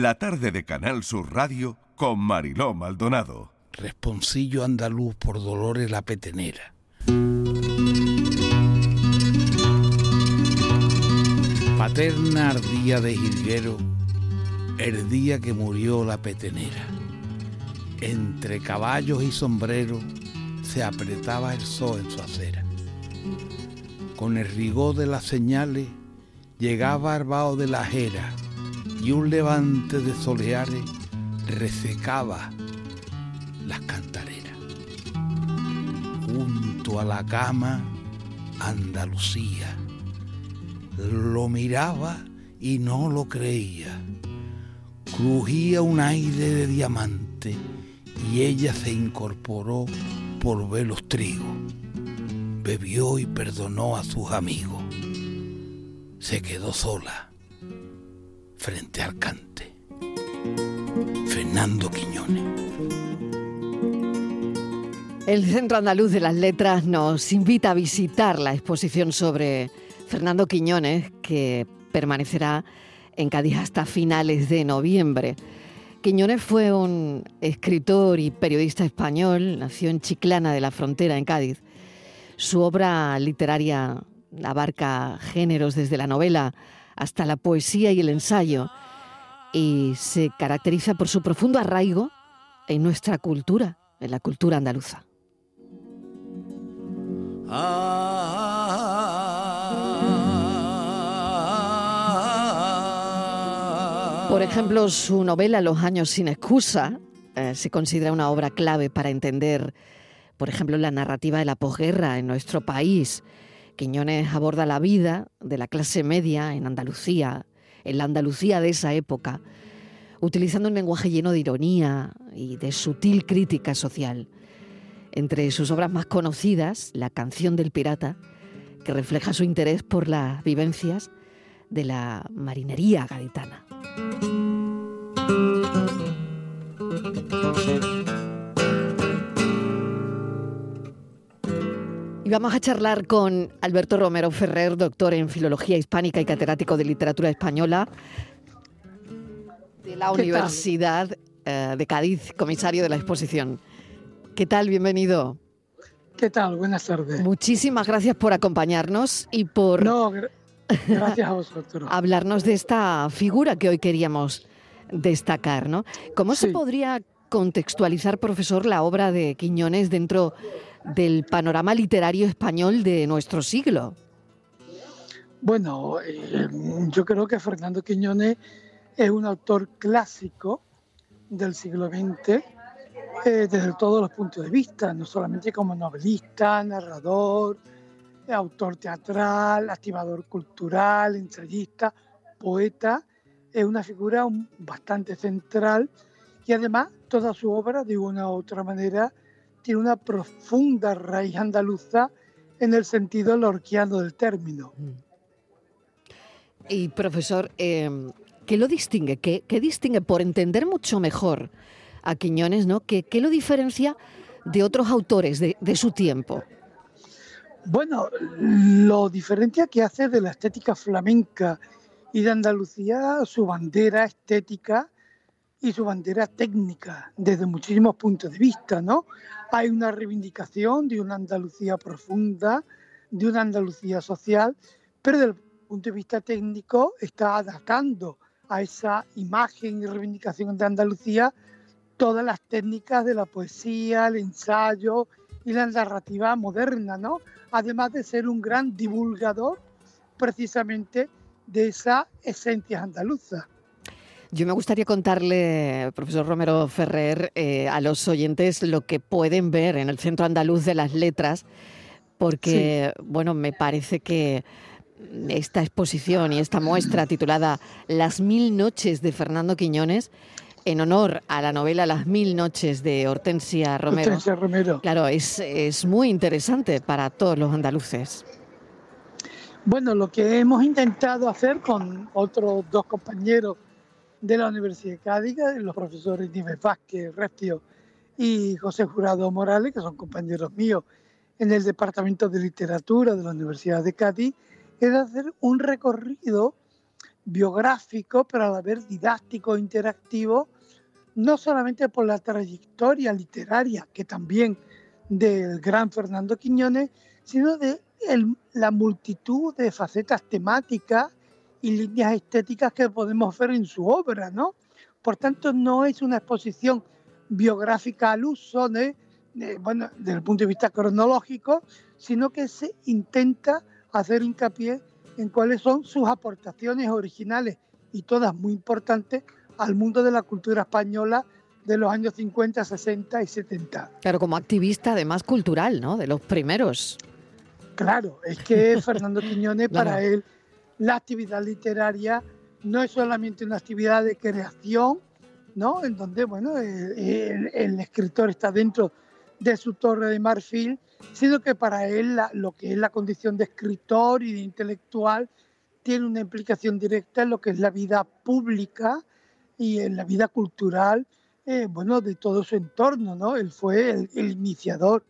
la tarde de Canal Sur Radio con Mariló Maldonado. Responsillo andaluz por Dolores la Petenera. Paterna ardía de jilguero el día que murió la petenera. Entre caballos y sombreros se apretaba el sol en su acera. Con el rigor de las señales llegaba al de la jera y un levante de soleares resecaba las cantareras. Junto a la cama, Andalucía. Lo miraba y no lo creía. Crujía un aire de diamante y ella se incorporó por ver los trigos. Bebió y perdonó a sus amigos. Se quedó sola frente al cante. Fernando Quiñones. El Centro Andaluz de las Letras nos invita a visitar la exposición sobre Fernando Quiñones, que permanecerá en Cádiz hasta finales de noviembre. Quiñones fue un escritor y periodista español, nació en Chiclana de la Frontera, en Cádiz. Su obra literaria abarca géneros desde la novela hasta la poesía y el ensayo, y se caracteriza por su profundo arraigo en nuestra cultura, en la cultura andaluza. Por ejemplo, su novela Los años sin excusa eh, se considera una obra clave para entender, por ejemplo, la narrativa de la posguerra en nuestro país Quiñones aborda la vida de la clase media en Andalucía, en la Andalucía de esa época, utilizando un lenguaje lleno de ironía y de sutil crítica social. Entre sus obras más conocidas, La canción del pirata, que refleja su interés por las vivencias de la marinería gaditana. Vamos a charlar con Alberto Romero Ferrer, doctor en Filología Hispánica y catedrático de Literatura Española de la Universidad eh, de Cádiz, comisario de la exposición. ¿Qué tal? Bienvenido. ¿Qué tal? Buenas tardes. Muchísimas gracias por acompañarnos y por... No, gracias a vosotros. hablarnos de esta figura que hoy queríamos destacar, ¿no? ¿Cómo se podría contextualizar, profesor, la obra de Quiñones dentro del panorama literario español de nuestro siglo? Bueno, eh, yo creo que Fernando Quiñones es un autor clásico del siglo XX eh, desde todos los puntos de vista, no solamente como novelista, narrador, autor teatral, activador cultural, ensayista, poeta, es una figura bastante central y además toda su obra de una u otra manera tiene una profunda raíz andaluza en el sentido lorquiano del término. Y profesor, em, ¿qué lo distingue? ¿Qué, distingue por entender mucho mejor a Quiñones, ¿no? ¿Qué, lo diferencia de otros autores de, de, su tiempo? Bueno, lo diferencia que hace de la estética flamenca y de Andalucía su bandera estética y su bandera técnica desde muchísimos puntos de vista, ¿no? Hay una reivindicación de una Andalucía profunda, de una Andalucía social, pero desde el punto de vista técnico está adaptando a esa imagen y reivindicación de Andalucía todas las técnicas de la poesía, el ensayo y la narrativa moderna, ¿no? Además de ser un gran divulgador precisamente de esa esencia andaluza. Yo me gustaría contarle, profesor Romero Ferrer, eh, a los oyentes lo que pueden ver en el Centro Andaluz de las Letras, porque, bueno, me parece que esta exposición y esta muestra titulada Las Mil Noches de Fernando Quiñones, en honor a la novela Las Mil Noches de Hortensia Romero. Hortensia Romero. Claro, es, es muy interesante para todos los andaluces. Bueno, lo que hemos intentado hacer con otros dos compañeros de la Universidad de Cádiz, los profesores Nieves Vázquez, Restio y José Jurado Morales, que son compañeros míos en el Departamento de Literatura de la Universidad de Cádiz, es hacer un recorrido biográfico, pero a la vez didáctico, interactivo, no solamente por la trayectoria literaria, que también del gran Fernando Quiñones, sino de la multitud de facetas temáticas y líneas estéticas que podemos ver en su obra, ¿no? Por tanto, no es una exposición biográfica al uso, de, bueno, desde el punto de vista cronológico, sino que se intenta hacer hincapié en cuáles son sus aportaciones originales y todas muy importantes al mundo de la cultura española de los años 50, 60 y 70. Claro, como activista además cultural, ¿no? De los primeros. Claro, es que Fernando Quiñones, para él, la actividad literaria no es solamente una actividad de creación, ¿no? En donde, bueno, el, escritor está dentro de su torre de marfil, sino que para él lo que es la condición de escritor y de intelectual tiene una implicación directa en lo que es la vida pública y en la vida cultural, eh, bueno, de todo su entorno, ¿no? Él fue el, iniciador.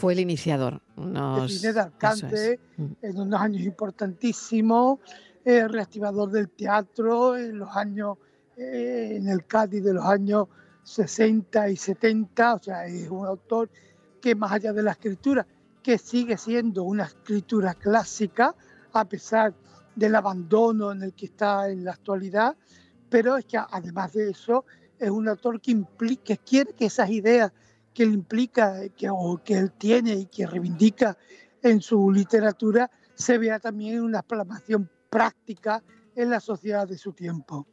Fue el iniciador. Nos... De alcance mm. en unos años importantísimos, eh, reactivador del teatro en los años, eh, en el Cádiz de los años 60 y 70, o sea, es un autor que más allá de la escritura, que sigue siendo una escritura clásica, a pesar del abandono en el que está en la actualidad, pero es que además de eso es un autor que, implica, que quiere que esas ideas que él implica que, o que él tiene y que reivindica en su literatura se vea también en una plasmación práctica en la sociedad de su tiempo.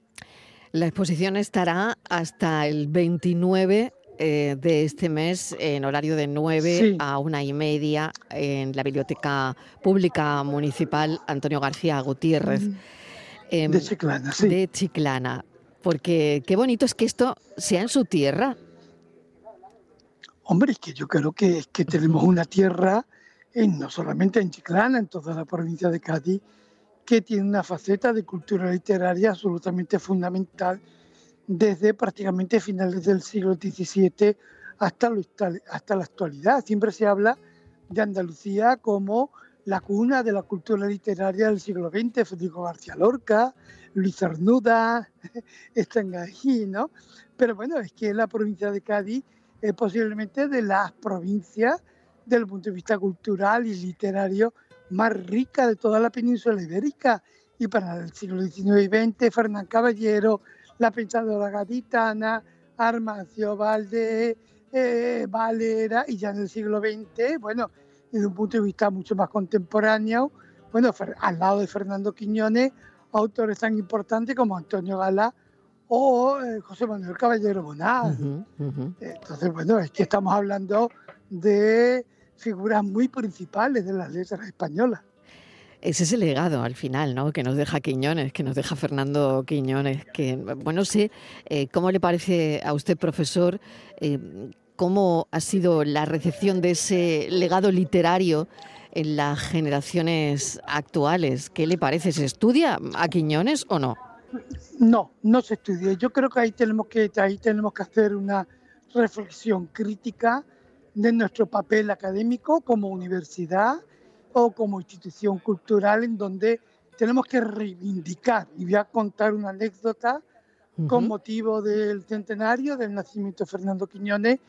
La exposición estará hasta el 29 eh, de este mes en horario de 9 a una y media en la Biblioteca Pública Municipal Antonio García Gutiérrez. Em, de Chiclana, sí. De Chiclana. Porque qué bonito es que esto sea en su tierra. Hombre, es que yo creo que, que tenemos una tierra, en, no solamente en Chiclana, en toda la provincia de Cádiz, que tiene una faceta de cultura literaria absolutamente fundamental desde prácticamente finales del siglo XVII hasta, hasta la actualidad. Siempre se habla de Andalucía como la cuna de la cultura literaria del siglo XX, Federico García Lorca, Luis Arnuda, están ¿no? Pero bueno, es que la provincia de Cádiz es posiblemente de las provincias, desde el punto de vista cultural y literario, más rica de toda la península ibérica. Y para el siglo XIX y XX, Fernán Caballero, la pensadora gaditana, Armancio Valde, eh, Valera, y ya en el siglo XX, bueno, desde un punto de vista mucho más contemporáneo, bueno, al lado de Fernando Quiñones, autores tan importantes como Antonio Gala o eh, José Manuel Caballero Bonal. Entonces, bueno, es que estamos hablando de figuras muy principales de las letras españolas. Ese es el legado al final, ¿no? Que nos deja Quiñones, que nos deja Fernando Quiñones. Que, bueno, sé eh, cómo le parece a usted, profesor, eh, cómo ha sido la recepción de ese legado literario en las generaciones actuales. ¿Qué le parece? ¿Se estudia a Quiñones o no? No, no se estudia. Yo creo que ahí tenemos que, ahí tenemos que hacer una reflexión crítica de nuestro papel académico como universidad o como institución cultural en donde tenemos que reivindicar. Y voy a contar una anécdota con motivo del centenario del nacimiento de Fernando Quiñones.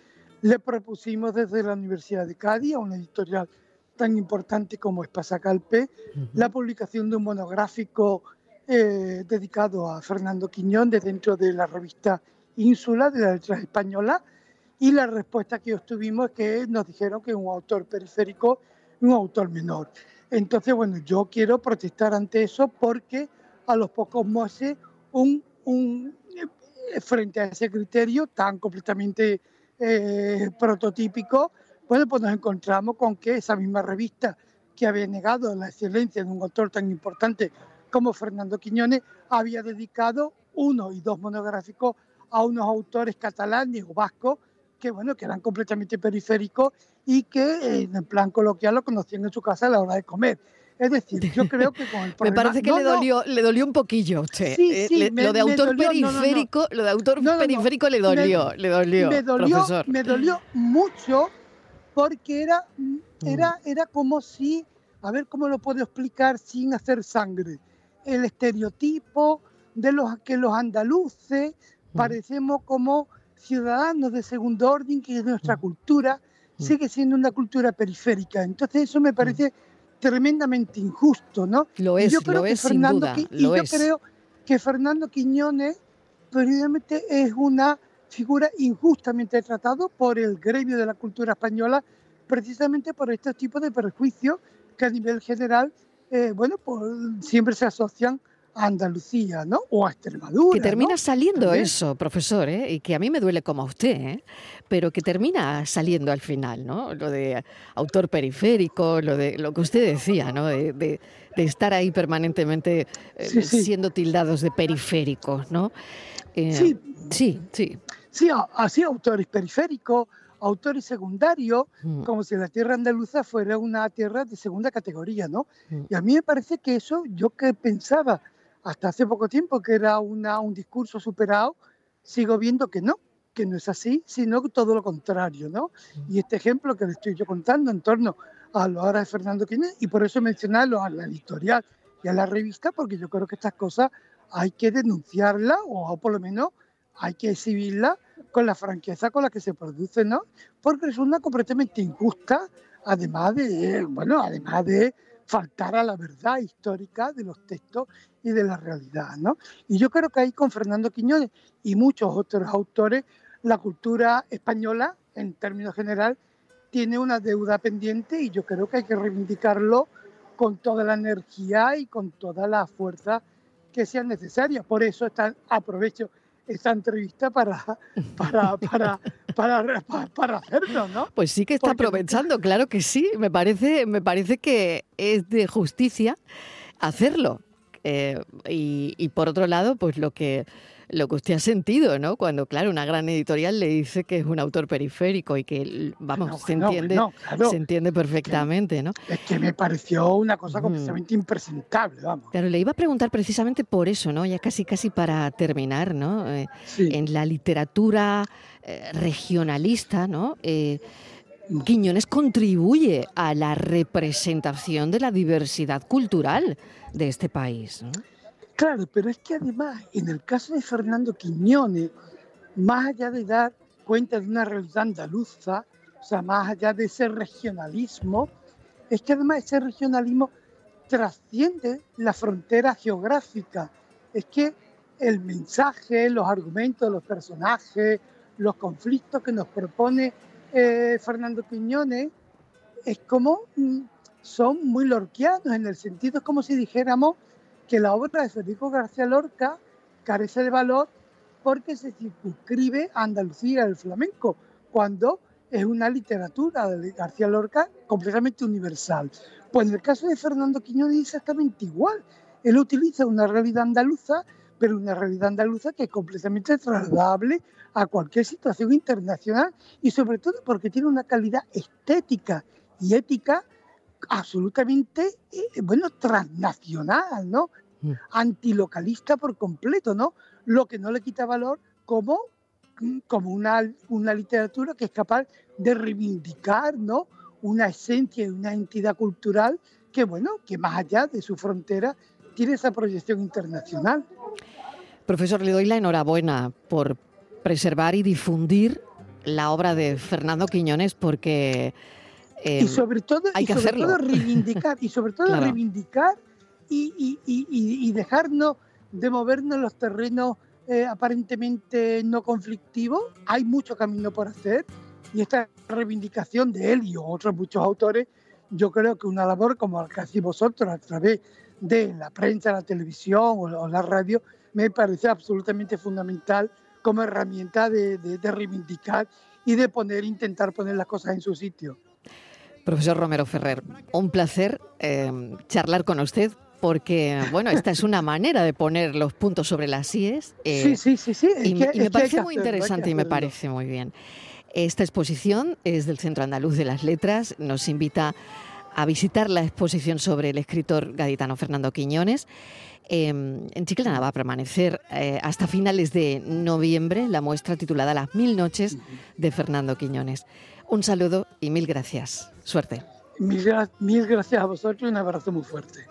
Le propusimos desde la Universidad de Cádiz, a una editorial tan importante como Espasacalpe, la publicación de un monográfico eh, dedicado a Fernando Quiñones dentro de la revista Ínsula de la Letras Española y la respuesta que obtuvimos es que nos dijeron que un autor periférico, un autor menor. Entonces, bueno, yo quiero protestar ante eso porque a los pocos meses, un, un, eh, frente a ese criterio tan completamente eh, prototípico, bueno, pues nos encontramos con que esa misma revista que había negado la excelencia de un autor tan importante como Fernando Quiñones, había dedicado uno y dos monográficos a unos autores catalanes o vascos que bueno, que eran completamente periféricos y que en plan coloquial lo conocían en su casa a la hora de comer. Es decir, yo creo que con el problema... Me parece que le, dolió, le dolió un poquillo usted. Eh, lo de autor periférico, lo de autor periférico le dolió, le dolió, me dolió, profesor. Me dolió mucho porque era, era, era como si a ver cómo lo puedo explicar sin hacer sangre. El estereotipo de los que los andaluces mm. parecemos como ciudadanos de segundo orden, que nuestra mm. cultura mm. sigue siendo una cultura periférica. Entonces eso me parece tremendamente injusto, ¿no? Lo es, yo creo que Fernando, Y yo creo que Fernando Quiñones, precisamente, es una figura injustamente tratado por el gremio de la cultura española, precisamente por estos tipos de prejuicios que a nivel general, eh, bueno, pues siempre se asocian a Andalucía, ¿no? O a Extremadura. Que termina saliendo eso, profesor, ¿eh? y que a mí me duele como a usted, ¿eh? pero que termina saliendo al final, ¿no? Lo de autor periférico, lo de lo que usted decía, ¿no? De, estar ahí permanentemente eh, siendo tildados de periféricos, ¿no? sí, sí, sí. Sí, así autores periféricos, autores secundarios, mm. como si la tierra andaluza fuera una tierra de segunda categoría, ¿no? Mm. Y a mí me parece que eso, yo que pensaba hasta hace poco tiempo que era una, un discurso superado, sigo viendo que no, que no es así, sino todo lo contrario, ¿no? Mm. Y este ejemplo que le estoy yo contando en torno a lo ahora de Fernando Quínez, y por eso mencionarlo a la editorial y a la revista, porque yo creo que estas cosas hay que denunciarlas o por lo menos hay que exhibirla con la franqueza con la que se produce, ¿no? Porque resulta completamente injusta, además de, bueno, además de faltar a la verdad histórica de los textos y de la realidad, ¿no? Y yo creo que ahí con Fernando Quiñones y muchos otros autores, la cultura española, en términos general, tiene una deuda pendiente y yo creo que hay que reivindicarlo con toda la energía y con toda la fuerza que sea necesaria. Por eso están, aprovecho esta entrevista para, para, para, para, para, hacerlo, ¿no? Pues sí que está aprovechando, claro que sí. Me parece, me parece que es de justicia hacerlo. Eh, y, y por otro lado, pues lo que lo que usted ha sentido, ¿no? Cuando, claro, una gran editorial le dice que es un autor periférico y que, vamos, se, entiende, se entiende perfectamente, ¿no? Es que me pareció una cosa completamente impresentable, vamos. Pero le iba a preguntar precisamente por eso, ¿no? Ya casi, casi para terminar, ¿no? Eh, en la literatura eh, regionalista, ¿no? Eh, Quiñones contribuye a la representación de la diversidad cultural de este país. ¿no? Claro, pero es que además, en el caso de Fernando Quiñones, más allá de dar cuenta de una realidad andaluza, o sea, más allá de ese regionalismo, es que además ese regionalismo trasciende la frontera geográfica. Es que el mensaje, los argumentos, los personajes, los conflictos que nos propone eh, Fernando Quiñones, es como mm, son muy lorquianos, en el sentido es como si dijéramos que la obra de Federico García Lorca carece de valor porque se circunscribe a Andalucía el flamenco, cuando es una literatura de García Lorca completamente universal. Pues en el caso de Fernando Quiñones es exactamente igual. Él utiliza una realidad andaluza, pero una realidad andaluza que es completamente trasladable a cualquier situación internacional y sobre todo porque tiene una calidad estética y ética absolutamente, eh, bueno, transnacional, ¿no? Mm. Antilocalista por completo, ¿no? Lo que no le quita valor como, mm, como una, una literatura que es capaz de reivindicar, ¿no? Una esencia y una entidad cultural que, bueno, que más allá de su frontera tiene esa proyección internacional. Profesor, le doy la enhorabuena por preservar y difundir la obra de Fernando Quiñones porque y em, sobre todo, hay que reivindicar, y sobre todo reivindicar y, y, dejarnos de movernos en los terrenos eh, aparentemente no conflictivos. Hay mucho camino por hacer y esta reivindicación de él y otros muchos autores, yo creo que una labor como la que hacéis vosotros a través de la prensa, la televisión o, la radio, me parece absolutamente fundamental como herramienta de, de reivindicar y de poner, intentar poner las cosas en su sitio. Profesor Romero Ferrer, un placer eh, charlar con usted porque, bueno, esta es una manera de poner los puntos sobre las IES. Eh, sí, sí, sí, y, me parece muy interesante y me parece muy bien. Esta exposición es del Centro Andaluz de las Letras. Nos invita a visitar la exposición sobre el escritor gaditano Fernando Quiñones. Em, en Chiclana va a permanecer eh, hasta finales de noviembre la muestra titulada Las Mil Noches de Fernando Quiñones. Un saludo y mil gracias. Suerte. Mil, gracias a vosotros y un abrazo muy fuerte.